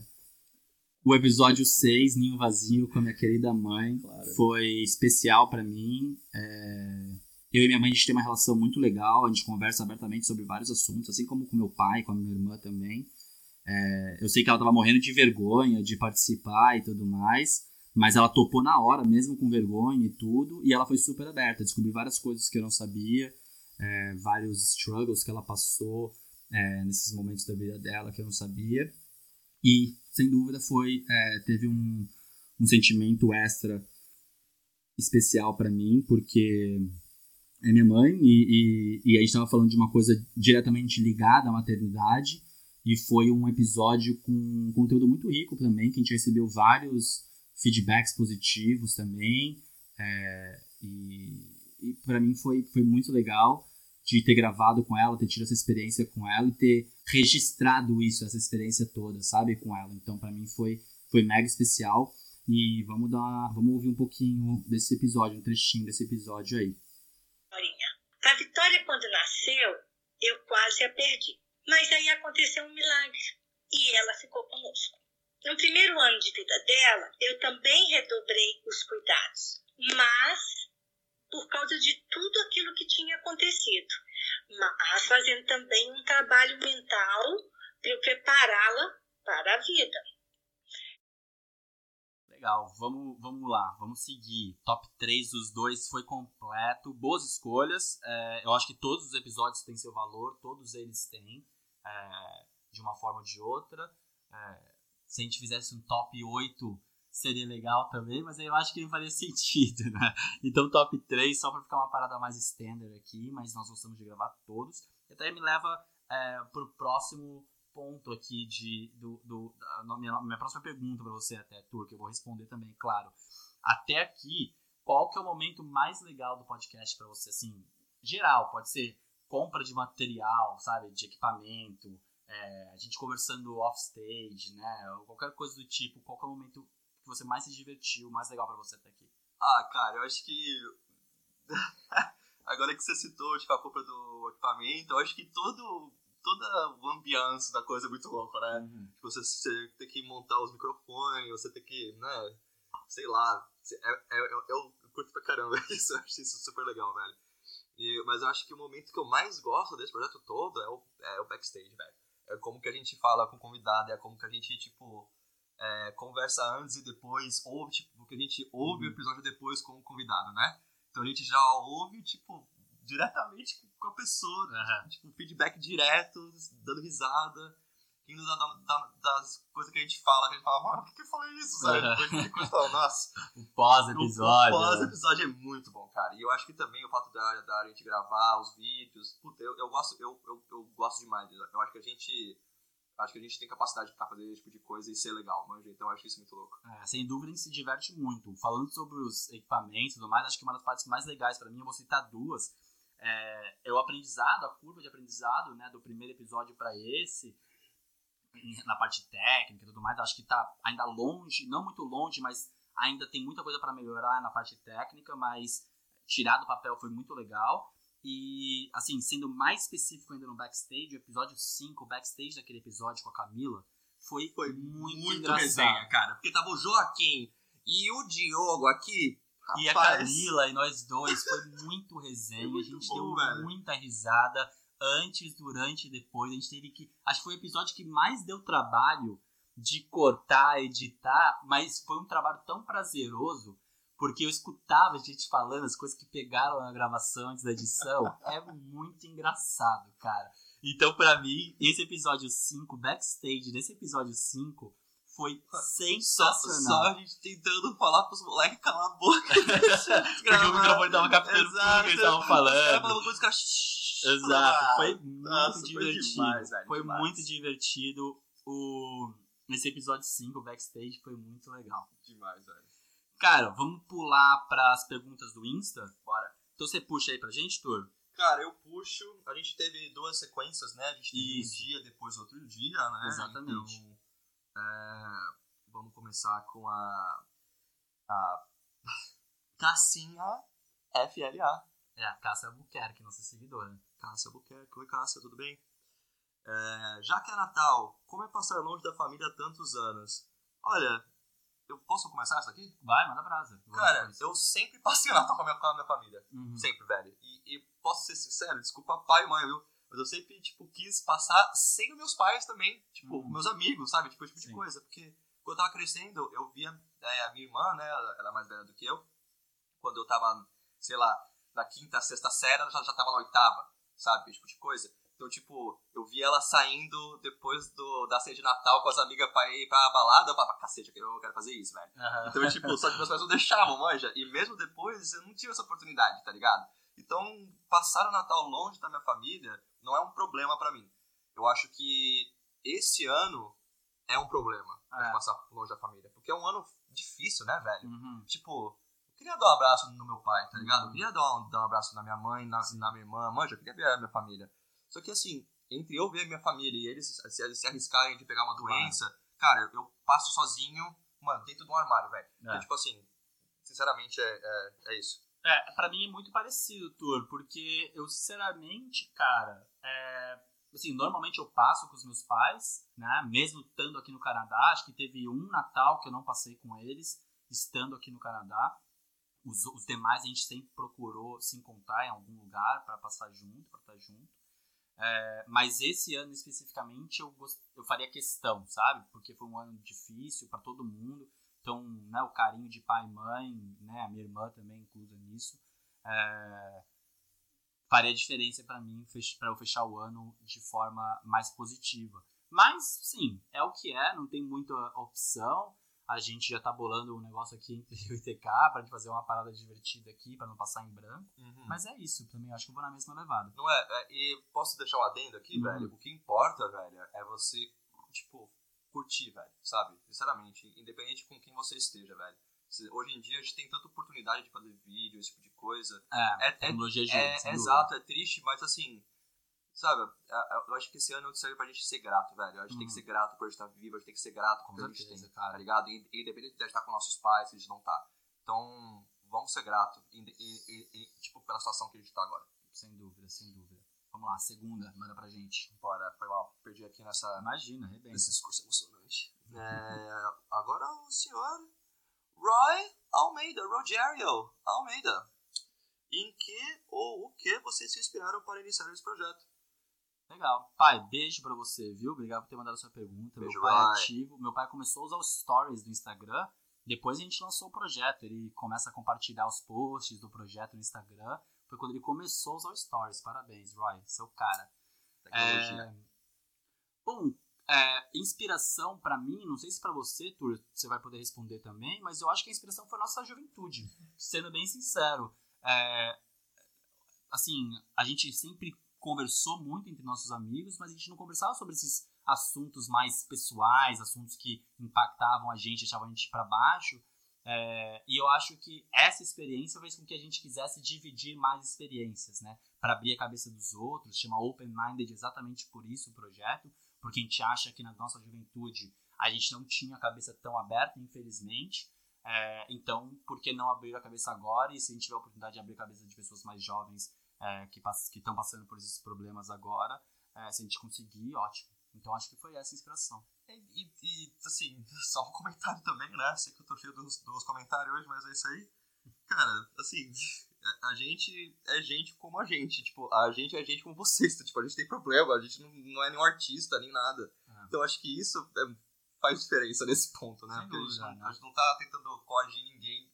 O episódio 6, Ninho Vazio, com a minha querida mãe, Claro. foi especial para mim. É... Eu e minha mãe, a gente tem uma relação muito legal, a gente conversa abertamente sobre vários assuntos, assim como com meu pai, com a minha irmã também. É... Eu sei que ela tava morrendo de vergonha de participar e tudo mais, mas ela topou na hora, mesmo com vergonha e tudo, e ela foi super aberta, descobri várias coisas que eu não sabia, é, vários struggles que ela passou é, nesses momentos da vida dela que eu não sabia, e sem dúvida foi é, teve um, um sentimento extra especial para mim, porque é minha mãe e, e, e a gente estava falando de uma coisa diretamente ligada à maternidade, e foi um episódio com conteúdo muito rico também, que a gente recebeu vários feedbacks positivos também. É, e e para mim foi, foi muito legal de ter gravado com ela, ter tido essa experiência com ela e ter registrado isso, essa experiência toda, sabe, com ela. Então para mim foi, foi mega especial. E vamos dar, vamos ouvir um pouquinho desse episódio, um trechinho desse episódio aí. A Vitória, quando nasceu, eu quase a perdi. Mas aí aconteceu um milagre e ela ficou conosco. No primeiro ano de vida dela, eu também redobrei os cuidados, mas por causa de tudo aquilo que tinha acontecido, mas fazendo também um trabalho mental para eu prepará-la para a vida. Legal, vamos, vamos lá, vamos seguir. Top 3 dos dois foi completo, boas escolhas. É, eu acho que todos os episódios têm seu valor, todos eles têm, é, de uma forma ou de outra. É, se a gente fizesse um top 8, seria legal também, mas eu acho que não faria sentido, né? Então, top 3, só pra ficar uma parada mais standard aqui, mas nós gostamos de gravar todos. E até me leva é, pro próximo ponto aqui de, do, do, da minha, minha próxima pergunta para você até, Tur, que eu vou responder também, claro. Até aqui, qual que é o momento mais legal do podcast para você, assim, geral, pode ser compra de material, sabe, de equipamento, é, a gente conversando off-stage, né, ou qualquer coisa do tipo, qual que é o momento que você mais se divertiu, mais legal para você até aqui? Ah, cara, eu acho que. Agora que você citou tipo, a compra do equipamento, eu acho que todo, toda o ambiance da coisa é muito louco, né? Uhum. Você, você tem que montar os microfones, você tem que, né? Sei lá, É, é, eu, eu curto pra caramba isso, eu acho isso super legal, velho. E, mas eu acho que o momento que eu mais gosto desse projeto todo é o, é o backstage, velho. É como que a gente fala com o convidado, é como que a gente, tipo, é, conversa antes e depois, ouve, tipo, porque a gente ouve o episódio depois com o convidado, né? Então a gente já ouve, tipo, diretamente com a pessoa, Aham. tipo, feedback direto, dando risada, rindo da, da- das coisas que a gente fala, que a gente fala, mano, por que que eu falei isso, sabe? Gente fala, Nossa, O o pós-episódio. né? pós-episódio é muito bom, cara. E eu acho que também o fato da, da gente gravar os vídeos, puta, eu, eu gosto, eu, eu, eu gosto demais. Eu acho que a gente. Acho que a gente tem capacidade pra fazer esse tipo de coisa e ser legal, manja. Então eu acho isso muito louco. É, sem dúvida a gente se diverte muito. Falando sobre os equipamentos e tudo mais, acho que uma das partes mais legais pra mim, eu vou citar duas, é, é o aprendizado, a curva de aprendizado, né, do primeiro episódio pra esse, na parte técnica e tudo mais, acho que tá ainda longe, não muito longe, mas ainda tem muita coisa pra melhorar na parte técnica, mas tirar do papel foi muito legal. E, assim, sendo mais específico ainda no backstage, o episódio 5, o backstage daquele episódio com a Camila, foi, Foi muito, engraçado. cara. Porque tava o Joaquim e o Diogo aqui. E a rapaz, Camila e nós dois foi muito resenha. Foi muito a gente bom, deu velho. muita risada antes, durante e depois. A gente teve que. Acho que foi o episódio que mais deu trabalho de cortar, editar, mas foi um trabalho tão prazeroso. Porque eu escutava a gente falando as coisas que pegaram na gravação antes da edição. É muito engraçado, cara. Então, pra mim, esse episódio 5, backstage desse episódio 5, foi sensacional. só a gente tentando falar pros moleques calar a boca. Porque o microfone tava captando tudo que eles estavam Os caras falando. falavam coisa que era Exato, foi muito Nossa, foi divertido. demais, velho, foi demais. muito divertido. O... Esse episódio 5, o backstage, foi muito legal. Demais, velho. Cara, vamos pular pras perguntas do Insta? Bora. Então você puxa aí pra gente, Tur? Cara, eu puxo. A gente teve duas sequências, né? A gente teve Isso. um dia, depois outro dia, né? Exatamente. Então, é, vamos começar com a. A. Cassinha FLA. É, a Cássia Albuquerque, nossa seguidora. Cássia Albuquerque. Oi, Cássia, tudo bem? É, já que é Natal, como é passar longe da família há tantos anos? Olha, eu posso começar essa aqui? Vai, manda brasa. Cara, eu sempre passei o Natal com a minha, com a minha família. Uhum. Sempre, velho. E, e posso ser sincero, desculpa pai e mãe, viu? Mas eu sempre, tipo, quis passar sem os meus pais também. Tipo, Uhum. meus amigos, sabe? Tipo, esse tipo de coisa. Porque quando eu tava crescendo, eu via é, a minha irmã, né? Ela, ela é mais velha do que eu. Quando eu tava, sei lá, na quinta, sexta série, ela já, já tava na oitava, sabe? Esse tipo de coisa. Então, tipo, eu via ela saindo depois do, da ceia de Natal com as amigas pra ir pra balada. Eu falava, cacete, eu quero- fazer isso, velho. Aham. Então, tipo, só que meus pais não deixavam, manja. E mesmo depois eu não tive essa oportunidade, tá ligado? Então, passar o Natal longe da minha família não é um problema pra mim. Eu acho que esse ano é um problema É. passar longe da família. Porque é um ano difícil, né, velho? Uhum. Tipo, queria dar um abraço no meu pai, tá ligado? Eu queria dar um, dar um abraço na minha mãe, na, na minha irmã, manja, eu queria ver a minha família. Só que assim, entre eu ver a minha família e eles se, se arriscarem de pegar uma Claro. doença, cara, eu passo sozinho, mano, dentro de um armário, velho. É. Então, tipo assim, sinceramente, é, é, é isso. É, pra mim é muito parecido, Tur, porque eu, sinceramente, cara, é, assim, normalmente eu passo com os meus pais, né, mesmo estando aqui no Canadá, acho que teve um Natal que eu não passei com eles, estando aqui no Canadá, os, os demais a gente sempre procurou se encontrar em algum lugar para passar junto, para estar junto, É, mas esse ano especificamente eu, gost... eu faria questão, sabe, porque foi um ano difícil para todo mundo, então, né, o carinho de pai e mãe, né, a minha irmã também inclusa nisso, é, faria diferença para mim para eu fechar o ano de forma mais positiva. Mas, sim, é o que é, não tem muita opção. A gente já tá bolando um negócio aqui entre eu e TK pra gente fazer uma parada divertida aqui, pra não passar em branco. Mas é isso, também acho que eu vou na mesma levada. Não é, é, e posso deixar um adendo aqui, Uhum. velho? O que importa, velho, é você, tipo, curtir, velho, sabe? Sinceramente, independente com quem você esteja, velho. Hoje em dia a gente tem tanta oportunidade de fazer vídeo, esse tipo de coisa. É, É, é, tecnologia ajuda, é, é dúvida. exato, é triste, mas assim, sabe, eu acho que esse ano serve pra gente ser grato, velho. A gente tem que Uhum. ser grato por estar vivo, a gente tem que ser grato Com por a gente tem, cara. tá ligado? E- Independente de estar com nossos pais, se a gente não tá. Então, vamos ser grato, e- e- e, tipo, pela situação que a gente tá agora. Sem dúvida, sem dúvida. Vamos lá, segunda, manda pra gente. Bora, foi mal, perdi aqui nessa, Imagina, arrebenta. nesse discurso emocionante. É, agora o senhor, Roy Almeida, Rogério Almeida. Em que ou o que vocês se inspiraram para iniciar esse projeto? Legal. Pai, beijo pra você, viu? Obrigado por ter mandado a sua pergunta. Beijo, Meu pai é Rai. ativo. Meu pai começou a usar os stories do Instagram. Depois a gente lançou o projeto. Ele começa a compartilhar os posts do projeto no Instagram. Foi quando ele começou a usar os stories. Parabéns, Roy. Seu cara. Tecnologia. É, Bom, é, inspiração pra mim, não sei se pra você, Tur, você vai poder responder também, mas eu acho que a inspiração foi a nossa juventude, sendo bem sincero. É, assim, a gente sempre conversou muito entre nossos amigos, mas a gente não conversava sobre esses assuntos mais pessoais, assuntos que impactavam a gente, achavam a gente pra baixo. É, e eu acho que essa experiência fez com que a gente quisesse dividir mais experiências, né? Para abrir a cabeça dos outros, chama Open Minded exatamente por isso o projeto, porque a gente acha que na nossa juventude a gente não tinha a cabeça tão aberta, infelizmente. É, então, por que não abrir a cabeça agora? E se a gente tiver a oportunidade de abrir a cabeça de pessoas mais jovens é, que estão passando por esses problemas agora, é, se a gente conseguir, ótimo. Então, acho que foi essa a inspiração. E, e- e, assim, só um comentário também, né? Sei que eu tô cheio dos, dos comentários hoje, mas é isso aí. Cara, assim, a, gente é gente como a gente. Tipo, a gente é gente como vocês. Tipo, a gente tem problema, a gente não, não é nenhum artista, nem nada. É. Então acho que isso é, faz diferença nesse ponto, né? Sem Porque a gente, dúvida, não, né? a gente não tá tentando coagir ninguém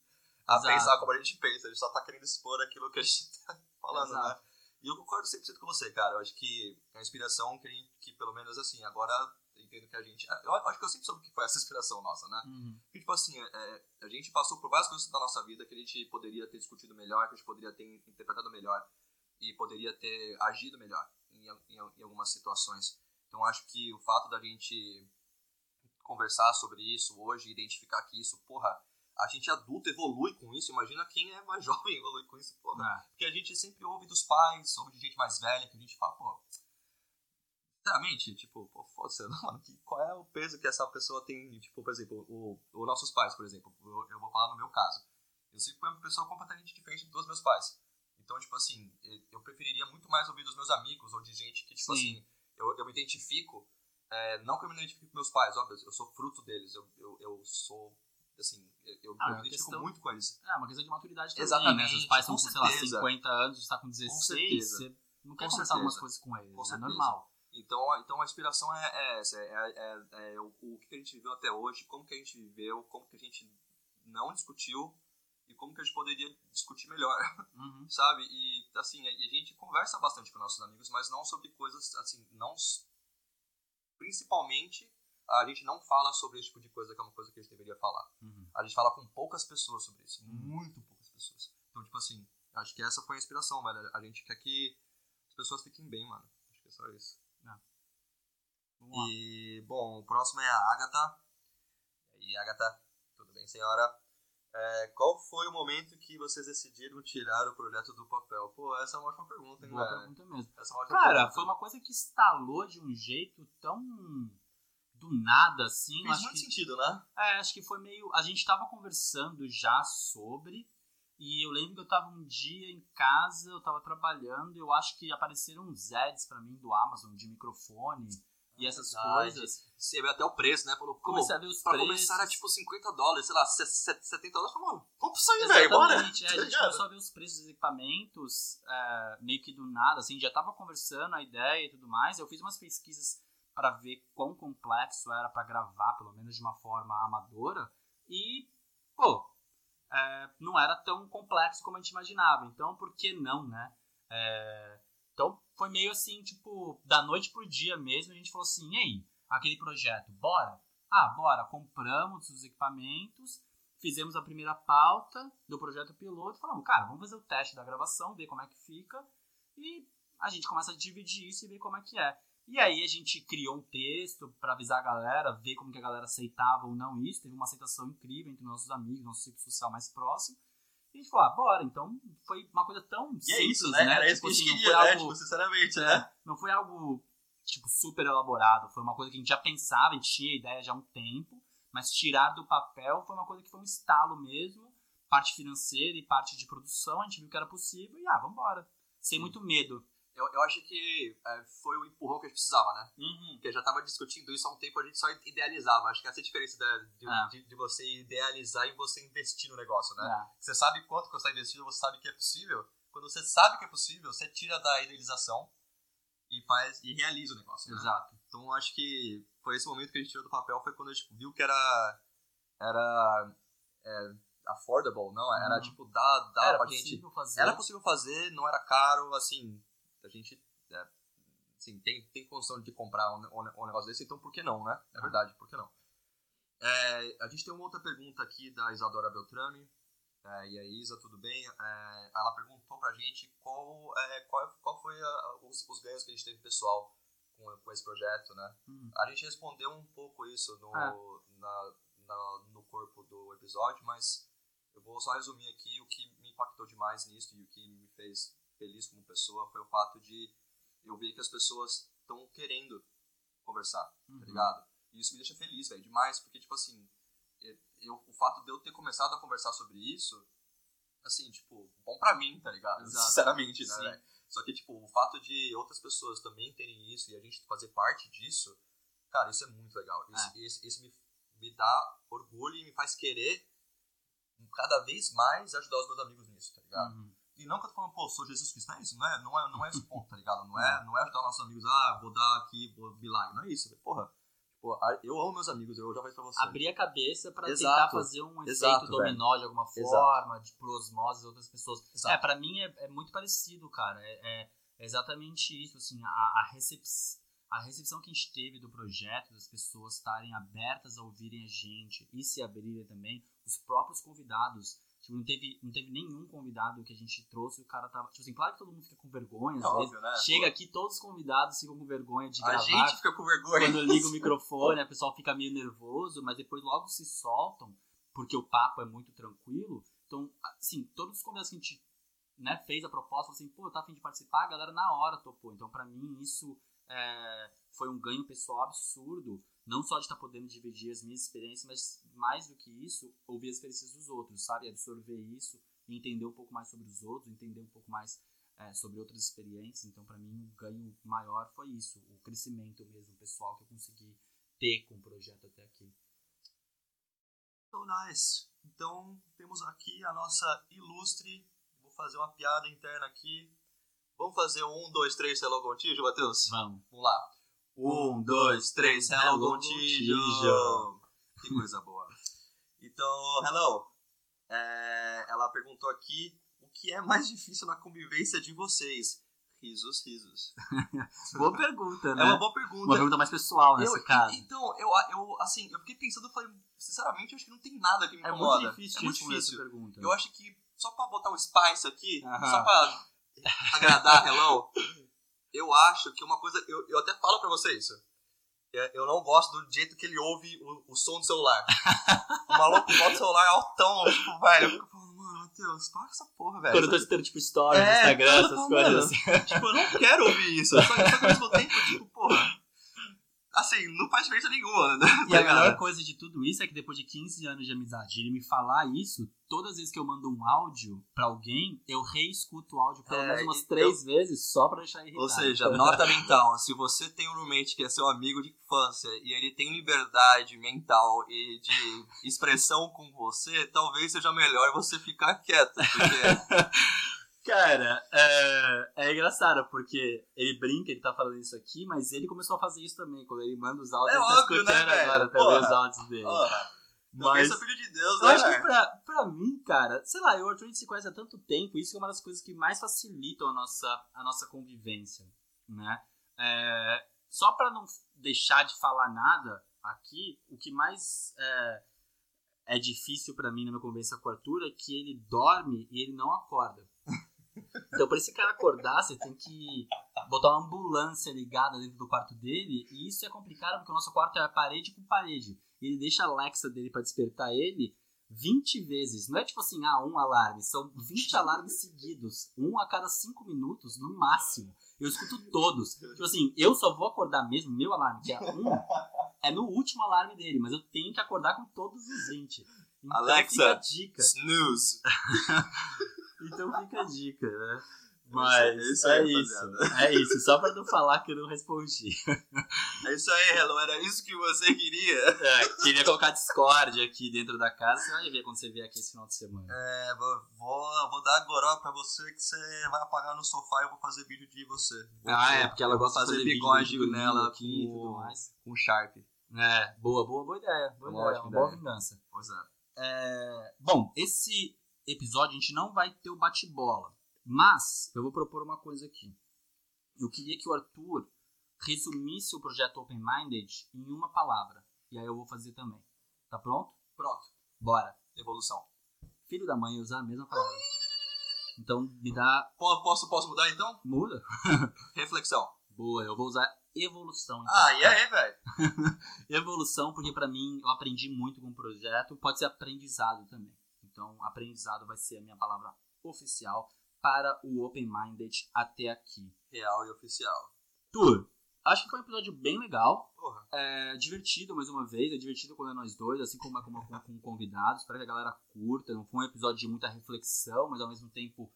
a Exato. pensar como a gente pensa, a gente só tá querendo expor aquilo que a gente tá falando, né? Exato. E eu concordo 100% com você, cara. Eu acho que a inspiração que, a gente- que pelo menos assim, agora entendo que a gente. Eu acho que eu sempre soube que foi essa inspiração nossa, né? Uhum. Porque, tipo assim, é, a gente passou por várias coisas da nossa vida que a gente poderia ter discutido melhor, que a gente poderia ter interpretado melhor e poderia ter agido melhor em, em- em algumas situações. Então, acho que o fato da gente conversar sobre isso hoje, identificar que isso, porra, a gente adulto evolui com isso. Imagina quem é mais jovem evolui com isso, porra. É. Porque a gente sempre ouve dos pais, ouve de gente mais velha, que a gente fala, pô. Sinceramente, tipo, pô, foda-se, qual é o peso que essa pessoa tem, tipo, por exemplo, o- os nossos pais, por exemplo, eu, eu vou falar no meu caso. Eu sempre fui uma pessoa completamente diferente dos meus pais. Então, tipo assim, eu- eu preferiria muito mais ouvir dos meus amigos ou de gente que, tipo Sim. assim, eu, eu me identifico, é, não que eu me identifique com meus pais, óbvio, eu sou fruto deles, eu, eu, eu sou, assim, eu, eu Ah, me é identifico questão- muito com eles. É, uma questão de maturidade também, Exatamente, né? Seus pais estão com com, sei lá, certeza. 50 anos, está com 16, certeza. você não quer Com conversar algumas coisas com eles, Com é certeza. normal. Então, a- então a inspiração é, é essa, é, é- é o, o que a gente viveu até hoje, como que a gente viveu, como que a gente não discutiu e como que a gente poderia discutir melhor, Uhum. sabe? E assim, a, a gente conversa bastante com nossos amigos, mas não sobre coisas assim, não principalmente a gente não fala sobre esse tipo de coisa que é uma coisa que a gente deveria falar. Uhum. A gente fala com poucas pessoas sobre isso, muito poucas pessoas. Então, tipo assim, acho que essa foi a inspiração, velho. A gente quer que as pessoas fiquem bem, mano. Acho que é só isso. Vamos lá. E, bom, o próximo é a Agatha. E aí, Agatha, tudo bem, senhora? É, qual foi o momento que vocês decidiram tirar o projeto do papel? Pô, essa é uma ótima pergunta, hein, Boa pergunta mesmo. É Cara, pergunta. foi uma coisa que instalou de um jeito tão do nada, assim. Fez acho muito que, sentido, né? É, acho que foi meio. A gente tava conversando já sobre. E eu lembro que eu tava um dia em casa, eu tava trabalhando, e eu acho que apareceram uns ads pra mim do Amazon de microfone e essas Verdade. coisas. Você vê até o preço, né? Falou, pô, Comecei a ver os pra preços. começar era tipo 50 dólares, sei lá, se- se- 70 dólares. Falei, mano, isso aí, velho, bora! Exatamente, é, a Tá gente começou a ver os preços dos equipamentos é, meio que do nada, assim, já tava conversando a ideia e tudo mais. Eu fiz umas pesquisas para ver quão complexo era para gravar, pelo menos de uma forma amadora, e, pô, é, não era tão complexo como a gente imaginava. Então, por que não, né? É, então, foi meio assim, tipo, da noite pro dia mesmo, a gente falou assim, aí, aquele projeto, bora? Ah, bora, compramos os equipamentos, fizemos a primeira pauta do projeto piloto falamos, cara, vamos fazer o teste da gravação, ver como é que fica, e a gente começa a dividir isso e ver como é que é. E aí a gente criou um texto para avisar a galera, ver como que a galera aceitava ou não isso, teve uma aceitação incrível entre nossos amigos, nosso ciclo social mais próximo, e a gente falou, ah, bora, então foi uma coisa tão E simples, é isso, né? Era isso Tipo que a gente assim, queria, né? algo- Tipo, sinceramente, né? é, não foi algo, tipo, super elaborado. Foi uma coisa que a gente já pensava, a gente tinha ideia já há um tempo, mas tirar do papel foi uma coisa que foi um estalo mesmo. Parte financeira e parte de produção, a gente viu que era possível e, ah, vambora. Sem muito medo. Eu, eu acho que é, foi o empurrão que a gente precisava, né? Uhum. Porque já tava discutindo isso há um tempo, a gente só idealizava. Acho que essa é a diferença da- de, É. de, de você idealizar e você investir no negócio, né? É. Você sabe quanto que você está investindo, você sabe que é possível. Quando você sabe que é possível, você tira da idealização e faz e realiza o negócio. né? Exato. Então acho que foi esse momento que a gente tirou do papel, foi quando a gente viu que era era é, affordable, não? Era Uhum. tipo dá dá Era pra gente possível fazer. era possível fazer, não era caro, assim, a gente é, assim, tem, tem condição de comprar um, um- um negócio desse, então por que não, né? É verdade, por que não? É, a gente tem uma outra pergunta aqui da Isadora Beltrame. É, e aí, Isa, tudo bem? É, ela perguntou pra gente qual, é, qual, qual foi a- os, os ganhos que a gente teve pessoal com, com esse projeto, né? Hum. A gente respondeu um pouco isso no, Ah. na, na- no corpo do episódio, mas eu vou só resumir aqui o que me impactou demais nisso e o que me fez feliz como pessoa foi o fato de eu ver que as pessoas estão querendo conversar, tá Uhum. ligado? E isso me deixa feliz, velho, demais, porque, tipo assim, eu, o fato de eu ter começado a conversar sobre isso, assim, tipo, bom pra mim, tá ligado? Exato. Sinceramente, né, Sim. Só que, tipo, o fato de outras pessoas também terem isso e a gente fazer parte disso, cara, isso é muito legal. Isso, isso, isso me, me dá orgulho e me faz querer cada vez mais ajudar os meus amigos nisso, tá ligado? Uhum. E não que eu tô falando, pô, sou Jesus Cristo, não é isso, não é, não é, não é esse ponto, tá ligado? Não é, não é ajudar nossos amigos, ah, vou dar aqui, vou milagre, não é isso, velho. porra. Tipo, a- eu amo meus amigos, eu já falei pra você. Abrir a cabeça pra Exato. tentar fazer um efeito Exato, dominó de alguma Exato. forma, de por osmose outras pessoas. Exato. É, pra mim é, é muito parecido, cara. É, é- é exatamente isso, assim, a, a, recep a recepção que a gente teve do projeto, das pessoas estarem abertas a ouvirem a gente e se abrirem também, os próprios convidados. Tipo, não teve, não teve nenhum convidado que a gente trouxe o cara tava. Tipo assim, claro que todo mundo fica com vergonha, às É vezes. né? Chega aqui, todos os convidados ficam com vergonha de A gravar gente fica com vergonha. quando liga o microfone, a pessoa fica meio nervoso, mas depois logo se soltam, porque o papo é muito tranquilo. Então, assim, todos os convidados que a gente né, fez a proposta, assim, pô, tá afim de participar, a galera na hora topou. Então, pra mim, isso é, foi um ganho pessoal absurdo. Não só de estar podendo dividir as minhas experiências, mas mais do que isso, ouvir as experiências dos outros, sabe? Absorver isso entender um pouco mais sobre os outros, entender um pouco mais é, sobre outras experiências. Então, para mim, o ganho maior foi isso, o crescimento mesmo pessoal que eu consegui ter com o projeto até aqui. Então, nice. Então, temos aqui a nossa ilustre. Vou fazer uma piada interna aqui. Vamos fazer um, dois, três, hello contigo, Matheus? Vamos. Vamos lá. Um, dois, três, hello Hello. Contigo. Que coisa boa. Então, hello. É, ela perguntou aqui o que é mais difícil na convivência de vocês. Risos, risos. Boa pergunta, né? É uma boa Uma pergunta. pergunta mais pessoal nesse Eu- caso. Então, eu, eu, assim, eu fiquei pensando, eu falei, sinceramente, eu acho que não tem nada que me É incomoda. muito difícil é muito difícil. essa pergunta. Eu acho que só pra botar um spice aqui, Aham. só pra agradar Hello, eu acho que uma coisa. Eu, eu até falo pra você isso. É, Eu não gosto do jeito que ele ouve o, o som do celular. o maluco bota o celular altão, tipo, velho. Eu fico falando, mano, Matheus, para essa porra, velho. Quando eu tô escutando, tipo, stories É, Instagram, essas tô coisas falando. assim. Tipo, eu não quero ouvir isso. Só, só que ao mesmo tempo, tipo, porra. Assim, não faz diferença nenhuma, né? E a Tá melhor coisa de tudo isso é que depois de 15 anos de amizade, ele me falar isso, todas as vezes que eu mando um áudio pra alguém, eu reescuto o áudio pelo É, menos umas três vezes só pra deixar irritado. Ou seja, nota mental. Se você tem um roommate que é seu amigo de infância e ele tem liberdade mental e de expressão com você, talvez seja melhor você ficar quieto. Porque Cara, é, é engraçado, porque ele brinca, ele tá falando isso aqui, mas ele começou a fazer isso também. Quando ele manda os áudios, É ele tá óbvio, né, escutando velho? agora também Porra. os áudios dele. ó, mas filho de Deus, eu né? acho que pra, pra mim, cara, sei lá, eu e o Arthur a gente se conhece há tanto tempo, isso é uma das coisas que mais facilitam a nossa, a nossa convivência, né? É, só pra não deixar de falar nada aqui, o que mais é, é difícil pra mim na minha convivência com o Arthur é que ele dorme e ele não acorda. Então, pra esse cara acordar, você tem que botar uma ambulância ligada dentro do quarto dele. E isso é complicado porque o nosso quarto é parede com parede. E ele deixa a Alexa dele pra despertar ele 20 vezes. Não é tipo assim, ah, um alarme. São 20 alarmes seguidos. Um a cada 5 minutos, no máximo. Eu escuto todos. Tipo assim, eu só vou acordar mesmo, meu alarme, que é um, é no último alarme dele. Mas eu tenho que acordar com todos os 20. Então Alexa. dica. Snooze. Então fica a dica, né? Mas É isso é isso. É isso. Só pra não falar que eu não respondi. É isso aí, Hello. Era isso que você queria. É, queria colocar Discord aqui dentro da casa. Você vai ver quando você vier aqui esse final de semana. É, vou, vou, vou dar goró pra você que você vai apagar no sofá e eu vou fazer vídeo de você. Vou Ah, é, porque ela gosta de fazer fazer bigode nela aqui e tudo mais. com Sharp. É, boa, boa, boa ideia. Boa Uma ideia, uma boa vingança. Pois é. É, bom, esse episódio a gente não vai ter o bate-bola, mas eu vou propor uma coisa aqui. Eu queria que o Arthur resumisse o projeto Open Minded em uma palavra. E aí eu vou fazer também. Tá pronto? Pronto. Bora. Evolução. Filho da mãe usar a mesma palavra. Então me dá. Po- Posso, posso mudar então? Muda? Reflexão. Boa, eu vou usar evolução. então. Ah, e aí, velho? Evolução, porque pra mim eu aprendi muito com o projeto, pode ser aprendizado também. Então, aprendizado vai ser a minha palavra oficial para o Open Minded até aqui. Real e oficial. Tur, acho que foi um episódio bem legal, Porra. é divertido mais uma vez, é divertido quando é nós dois, assim como é com, com, com convidados, espero que a galera curta, não foi um episódio de muita reflexão, mas ao mesmo tempo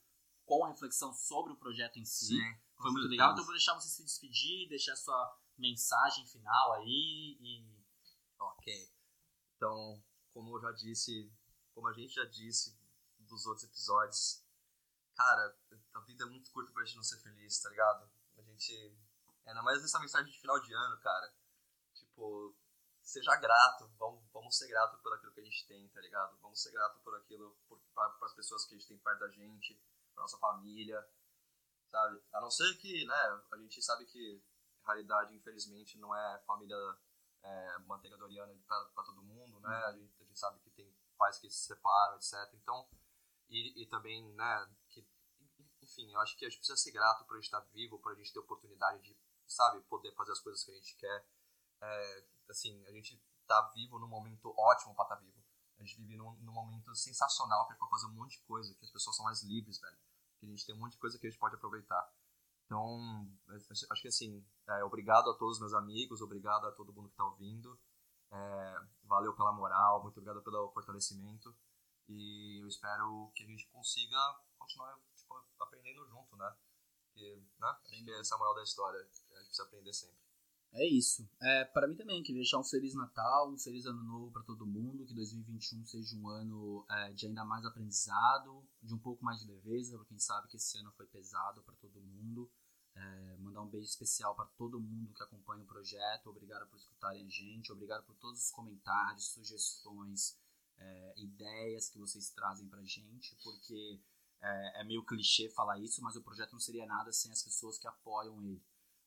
com a reflexão sobre o projeto em si. Foi muito legal, então eu vou deixar você se despedir, deixar sua mensagem final aí e Ok. Então, como eu já disse, como a gente já disse dos outros episódios, cara, a vida é muito curta pra gente não ser feliz, tá ligado? A gente. Ainda mais nessa mensagem de final de ano, cara. Tipo, seja grato, vamos, vamos ser grato por aquilo que a gente tem, tá ligado? Vamos ser grato por aquilo, por, pra, pras pessoas que a gente tem perto da gente, pra nossa família, sabe? A não ser que, né, a gente sabe que realidade, infelizmente, não é família é, manteiga doriana pra, pra todo mundo, né? A gente, a gente sabe que tem pais que se separam, etc. Então, e, e também, né, que, enfim, eu acho que a gente precisa ser grato por estar vivo, por a gente ter oportunidade de, sabe, poder fazer as coisas que a gente quer. É, assim, a gente tá vivo num momento ótimo pra estar vivo. A gente vive num, num momento sensacional que a gente pode fazer um monte de coisa, que as pessoas são mais livres, velho. Que a gente tem um monte de coisa que a gente pode aproveitar. Então, acho- acho que assim, é, obrigado a todos os meus amigos, obrigado a todo mundo que tá ouvindo. É, valeu pela moral, muito obrigado pelo fortalecimento. E eu espero que a gente consiga continuar tipo, aprendendo junto, né? Porque, né? Acho que essa é a moral da história. A gente precisa aprender sempre. É isso. É, para mim também, queria deixar um Feliz Natal, um Feliz Ano Novo para todo mundo, que 2021 seja um ano é, de ainda mais aprendizado, de um pouco mais de leveza, porque quem sabe que esse ano foi pesado para todo mundo. É, mandar um beijo especial para todo mundo que acompanha o projeto, obrigado por escutarem a gente, obrigado por todos os comentários, sugestões, é, ideias que vocês trazem pra gente, porque é, é meio clichê falar isso, mas o projeto não seria nada sem as pessoas que apoiam ele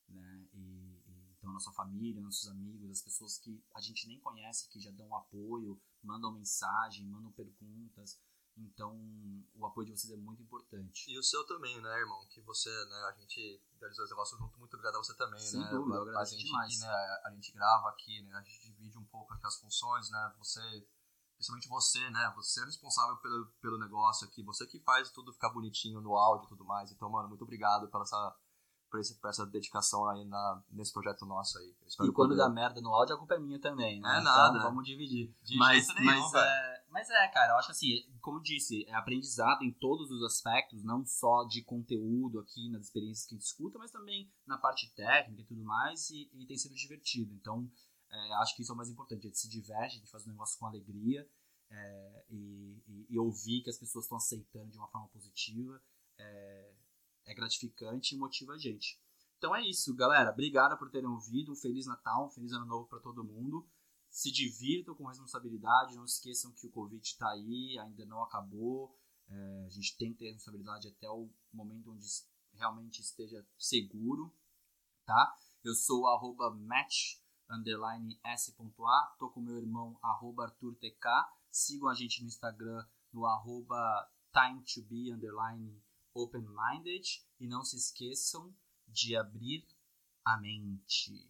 né? E, e, então a nossa família, nossos amigos, as pessoas que a gente nem conhece, que já dão apoio, mandam mensagem, mandam perguntas. Então o apoio de vocês é muito importante. E o seu também, né, irmão? Que você, né, a gente realizou esse negócio junto, muito obrigado a você também, Sem né? dúvida, eu a, a agradeço gente, demais. né, a gente grava aqui, né? A gente divide um pouco aqui as funções, né? Você, principalmente você, né? Você é responsável pelo, pelo negócio aqui, você que faz tudo ficar bonitinho no áudio e tudo mais. Então, mano, muito obrigado pela essa, por, esse, por essa dedicação aí na, nesse projeto nosso aí. E quando poder- dá merda no áudio, a culpa é minha também, né? É nada. Então, vamos dividir. De mas, nenhum, mas, velho. é, mas é, cara, eu acho assim, como disse, é aprendizado em todos os aspectos, não só de conteúdo aqui nas experiências que a gente escuta, mas também na parte técnica e tudo mais, e, e tem sido divertido. Então, é, acho que isso é o mais importante, a gente se diverte, a gente faz o negócio com alegria, é, e, e- e ouvir que as pessoas estão aceitando de uma forma positiva é, é gratificante e motiva a gente. Então é isso, galera. Obrigado por terem ouvido. Um Feliz Natal, um Feliz Ano Novo para todo mundo. Se divirtam com responsabilidade. Não esqueçam que o Covid está aí, ainda não acabou. É, a gente tem que ter responsabilidade até o momento onde realmente esteja seguro, tá? Eu sou o match. Tô com meu irmão, arroba arturtk. Sigam a gente no Instagram, no arroba time to be, underline open-minded. E não se esqueçam de abrir a mente.